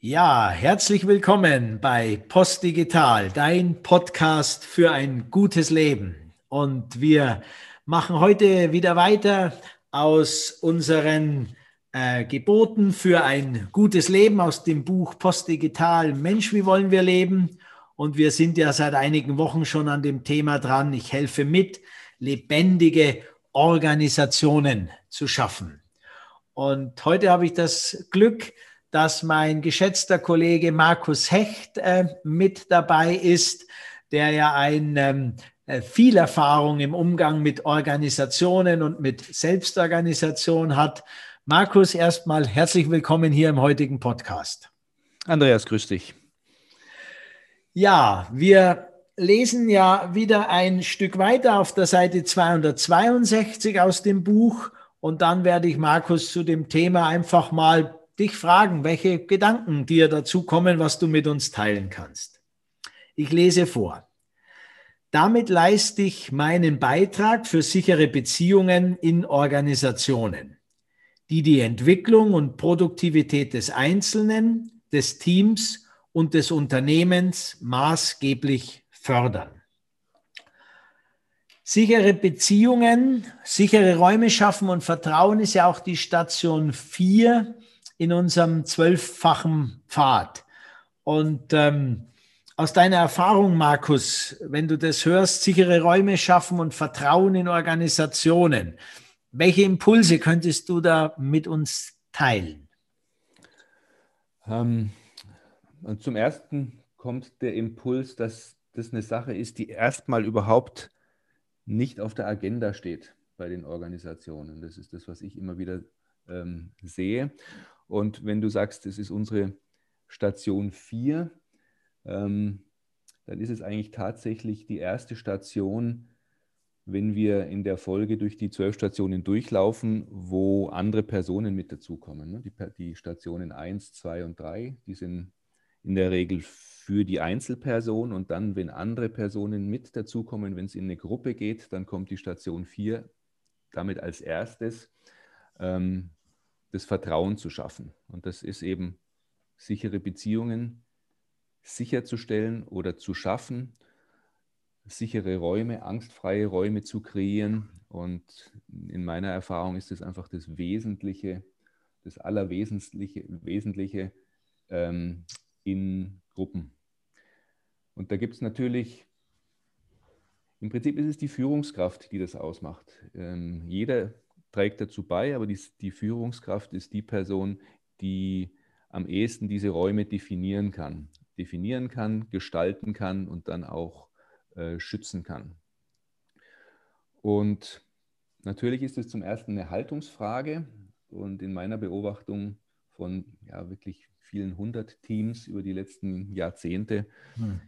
Ja, herzlich willkommen bei Postdigital, dein Podcast für ein gutes Leben. Und wir machen heute wieder weiter aus unseren äh, Geboten für ein gutes Leben aus dem Buch Postdigital Mensch, wie wollen wir leben? Und wir sind ja seit einigen Wochen schon an dem Thema dran. Ich helfe mit, lebendige Organisationen zu schaffen. Und heute habe ich das Glück, dass mein geschätzter Kollege Markus Hecht äh, mit dabei ist, der ja ein, ähm, äh, viel Erfahrung im Umgang mit Organisationen und mit Selbstorganisation hat. Markus, erstmal herzlich willkommen hier im heutigen Podcast. Andreas, grüß dich. Ja, wir lesen ja wieder ein Stück weiter auf der Seite 262 aus dem Buch und dann werde ich Markus zu dem Thema einfach mal dich fragen, welche Gedanken dir dazu kommen, was du mit uns teilen kannst. Ich lese vor. Damit leiste ich meinen Beitrag für sichere Beziehungen in Organisationen, die die Entwicklung und Produktivität des Einzelnen, des Teams und des Unternehmens maßgeblich fördern. Sichere Beziehungen, sichere Räume schaffen und Vertrauen ist ja auch die Station 4 in unserem zwölffachen Pfad. Und ähm, aus deiner Erfahrung, Markus, wenn du das hörst, sichere Räume schaffen und Vertrauen in Organisationen, welche Impulse könntest du da mit uns teilen? Ähm, zum ersten kommt der Impuls, dass das eine Sache ist, die erstmal überhaupt nicht auf der Agenda steht bei den Organisationen. Das ist das, was ich immer wieder ähm, sehe. Und wenn du sagst, das ist unsere Station 4, ähm, dann ist es eigentlich tatsächlich die erste Station, wenn wir in der Folge durch die zwölf Stationen durchlaufen, wo andere Personen mit dazukommen. Ne? Die, die Stationen 1, 2 und 3, die sind in der Regel für die Einzelperson und dann, wenn andere Personen mit dazukommen, wenn es in eine Gruppe geht, dann kommt die Station 4 damit als erstes. Ähm, das Vertrauen zu schaffen. Und das ist eben sichere Beziehungen sicherzustellen oder zu schaffen, sichere Räume, angstfreie Räume zu kreieren. Und in meiner Erfahrung ist das einfach das Wesentliche, das Allerwesentliche Wesentliche, ähm, in Gruppen. Und da gibt es natürlich, im Prinzip ist es die Führungskraft, die das ausmacht. Ähm, jeder trägt dazu bei, aber die, die Führungskraft ist die Person, die am ehesten diese Räume definieren kann. Definieren kann, gestalten kann und dann auch äh, schützen kann. Und natürlich ist es zum ersten eine Haltungsfrage und in meiner Beobachtung von ja, wirklich vielen hundert Teams über die letzten Jahrzehnte hm.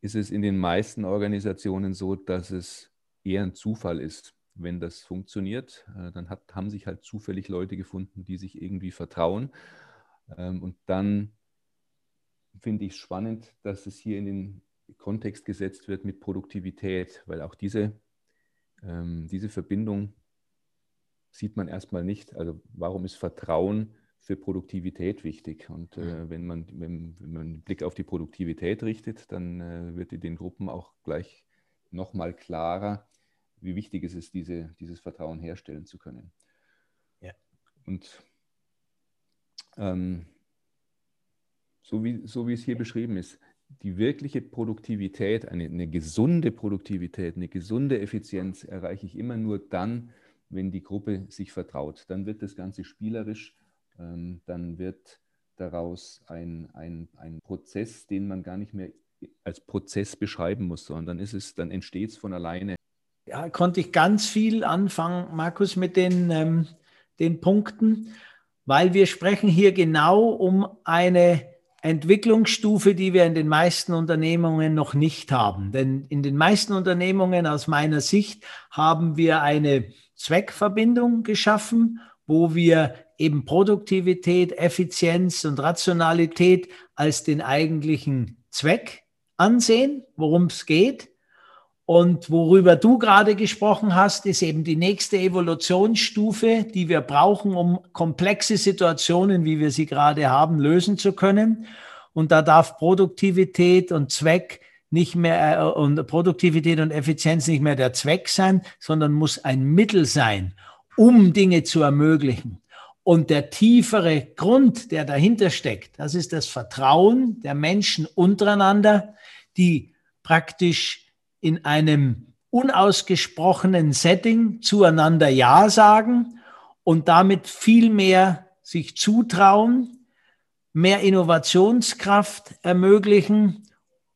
ist es in den meisten Organisationen so, dass es eher ein Zufall ist, wenn das funktioniert, äh, dann hat, haben sich halt zufällig Leute gefunden, die sich irgendwie vertrauen. Ähm, und dann finde ich es spannend, dass es hier in den Kontext gesetzt wird mit Produktivität, weil auch diese, ähm, diese Verbindung sieht man erstmal nicht. Also warum ist Vertrauen für Produktivität wichtig? Und äh, wenn, man, wenn, wenn, man einen Blick auf die Produktivität richtet, dann äh, wird in den Gruppen auch gleich nochmal klarer, wie wichtig es ist, diese, dieses Vertrauen herstellen zu können. Ja. Und ähm, so, wie, so wie es hier beschrieben ist, die wirkliche Produktivität, eine, eine gesunde Produktivität, eine gesunde Effizienz erreiche ich immer nur dann, wenn die Gruppe sich vertraut. Dann wird das Ganze spielerisch, ähm, dann wird daraus ein, ein, ein Prozess, den man gar nicht mehr als Prozess beschreiben muss, sondern dann, ist es, dann entsteht es von alleine ja, konnte ich ganz viel anfangen, Markus, mit den, ähm, den Punkten, weil wir sprechen hier genau um eine Entwicklungsstufe, die wir in den meisten Unternehmungen noch nicht haben. Denn in den meisten Unternehmungen aus meiner Sicht haben wir eine Zweckverbindung geschaffen, wo wir eben Produktivität, Effizienz und Rationalität als den eigentlichen Zweck ansehen, worum es geht. Und worüber du gerade gesprochen hast, ist eben die nächste Evolutionsstufe, die wir brauchen, um komplexe Situationen, wie wir sie gerade haben, lösen zu können. Und da darf Produktivität und Zweck nicht mehr äh, und Produktivität und Effizienz nicht mehr der Zweck sein, sondern muss ein Mittel sein, um Dinge zu ermöglichen. Und der tiefere Grund, der dahinter steckt, das ist das Vertrauen der Menschen untereinander, die praktisch in einem unausgesprochenen Setting zueinander Ja sagen und damit viel mehr sich zutrauen, mehr Innovationskraft ermöglichen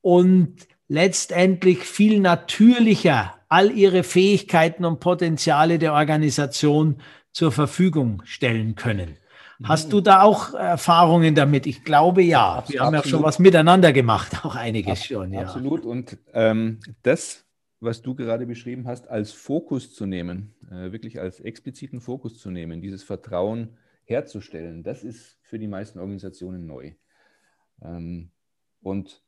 und letztendlich viel natürlicher all ihre Fähigkeiten und Potenziale der Organisation zur Verfügung stellen können. Hast du da auch Erfahrungen damit? Ich glaube ja. Absolut. Wir haben ja schon was miteinander gemacht, auch einiges Ab, schon. Ja. Absolut. Und ähm, das, was du gerade beschrieben hast, als Fokus zu nehmen, äh, wirklich als expliziten Fokus zu nehmen, dieses Vertrauen herzustellen, das ist für die meisten Organisationen neu. Ähm, und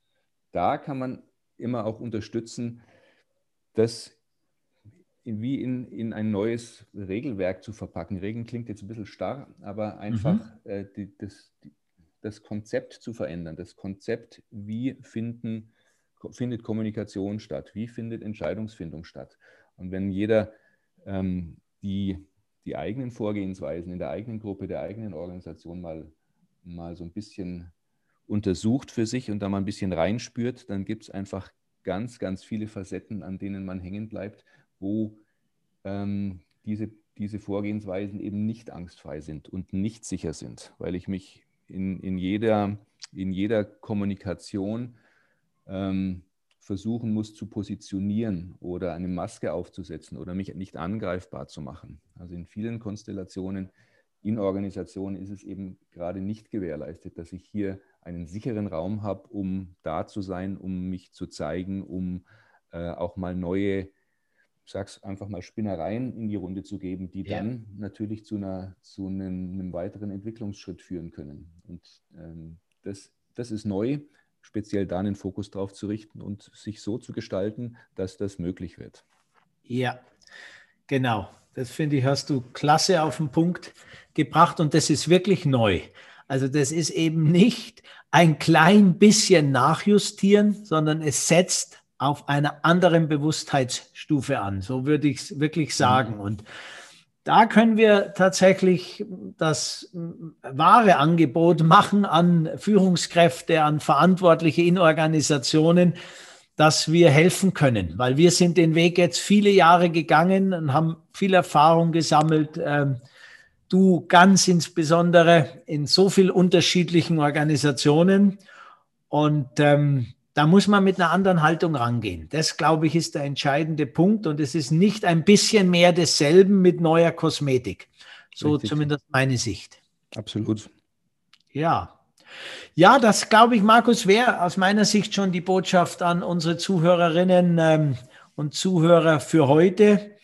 da kann man immer auch unterstützen, das wie in, in ein neues Regelwerk zu verpacken. Regeln klingt jetzt ein bisschen starr, aber einfach mhm. äh, die, das, die, das Konzept zu verändern. Das Konzept, wie finden, findet Kommunikation statt, wie findet Entscheidungsfindung statt. Und wenn jeder ähm, die, die eigenen Vorgehensweisen in der eigenen Gruppe, der eigenen Organisation mal, mal so ein bisschen untersucht für sich und da mal ein bisschen reinspürt, dann gibt es einfach ganz, ganz viele Facetten, an denen man hängen bleibt wo ähm, diese, diese Vorgehensweisen eben nicht angstfrei sind und nicht sicher sind, weil ich mich in, in, jeder, in jeder Kommunikation ähm, versuchen muss zu positionieren oder eine Maske aufzusetzen oder mich nicht angreifbar zu machen. Also in vielen Konstellationen in Organisationen ist es eben gerade nicht gewährleistet, dass ich hier einen sicheren Raum habe, um da zu sein, um mich zu zeigen, um äh, auch mal neue sag's einfach mal, Spinnereien in die Runde zu geben, die ja. dann natürlich zu, einer, zu einem, einem weiteren Entwicklungsschritt führen können. Und ähm, das, das ist neu, speziell da einen Fokus drauf zu richten und sich so zu gestalten, dass das möglich wird. Ja, genau. Das finde ich, hast du klasse auf den Punkt gebracht und das ist wirklich neu. Also das ist eben nicht ein klein bisschen nachjustieren, sondern es setzt auf einer anderen Bewusstheitsstufe an. So würde ich es wirklich sagen. Mhm. Und da können wir tatsächlich das wahre Angebot machen an Führungskräfte, an Verantwortliche in Organisationen, dass wir helfen können, weil wir sind den Weg jetzt viele Jahre gegangen und haben viel Erfahrung gesammelt. Ähm, du ganz insbesondere in so vielen unterschiedlichen Organisationen. Und ähm, da muss man mit einer anderen Haltung rangehen. Das, glaube ich, ist der entscheidende Punkt. Und es ist nicht ein bisschen mehr desselben mit neuer Kosmetik. So Richtig. zumindest meine Sicht. Absolut. Ja. Ja, das glaube ich, Markus, wäre aus meiner Sicht schon die Botschaft an unsere Zuhörerinnen ähm, und Zuhörer für heute.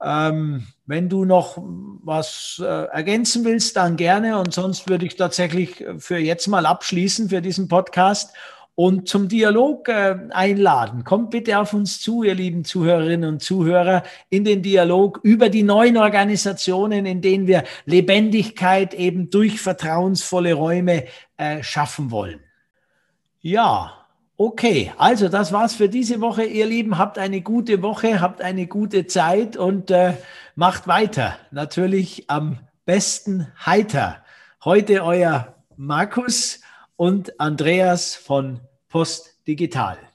Ähm, wenn du noch was äh, ergänzen willst, dann gerne. Und sonst würde ich tatsächlich für jetzt mal abschließen für diesen Podcast und zum Dialog äh, einladen. Kommt bitte auf uns zu, ihr lieben Zuhörerinnen und Zuhörer, in den Dialog über die neuen Organisationen, in denen wir Lebendigkeit eben durch vertrauensvolle Räume äh, schaffen wollen. Ja, okay. Also das war's für diese Woche, ihr Lieben. Habt eine gute Woche, habt eine gute Zeit und äh, macht weiter. Natürlich am besten heiter. Heute euer Markus und Andreas von Post Digital.